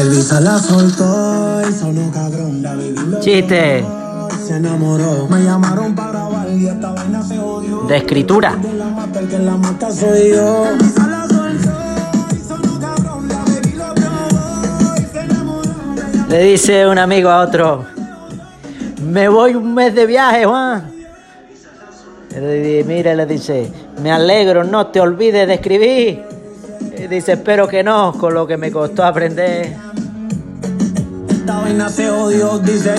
Elvisa la soltó y sonó cabrón. La Chiste se enamoró. Me llamaron para grabar y esta vaina se odió. de escritura. El que la mata soy yo. Elvisa la soltó y sonó cabrón. La baby lo probó y se enamoró. Me llamaron Le dice un amigo a otro, me voy un mes de viaje, Juan. Mira, le dice, me alegro, no te olvides de escribir. Dice, espero que no, con lo que me costó aprender. Esta vaina se odió, dice.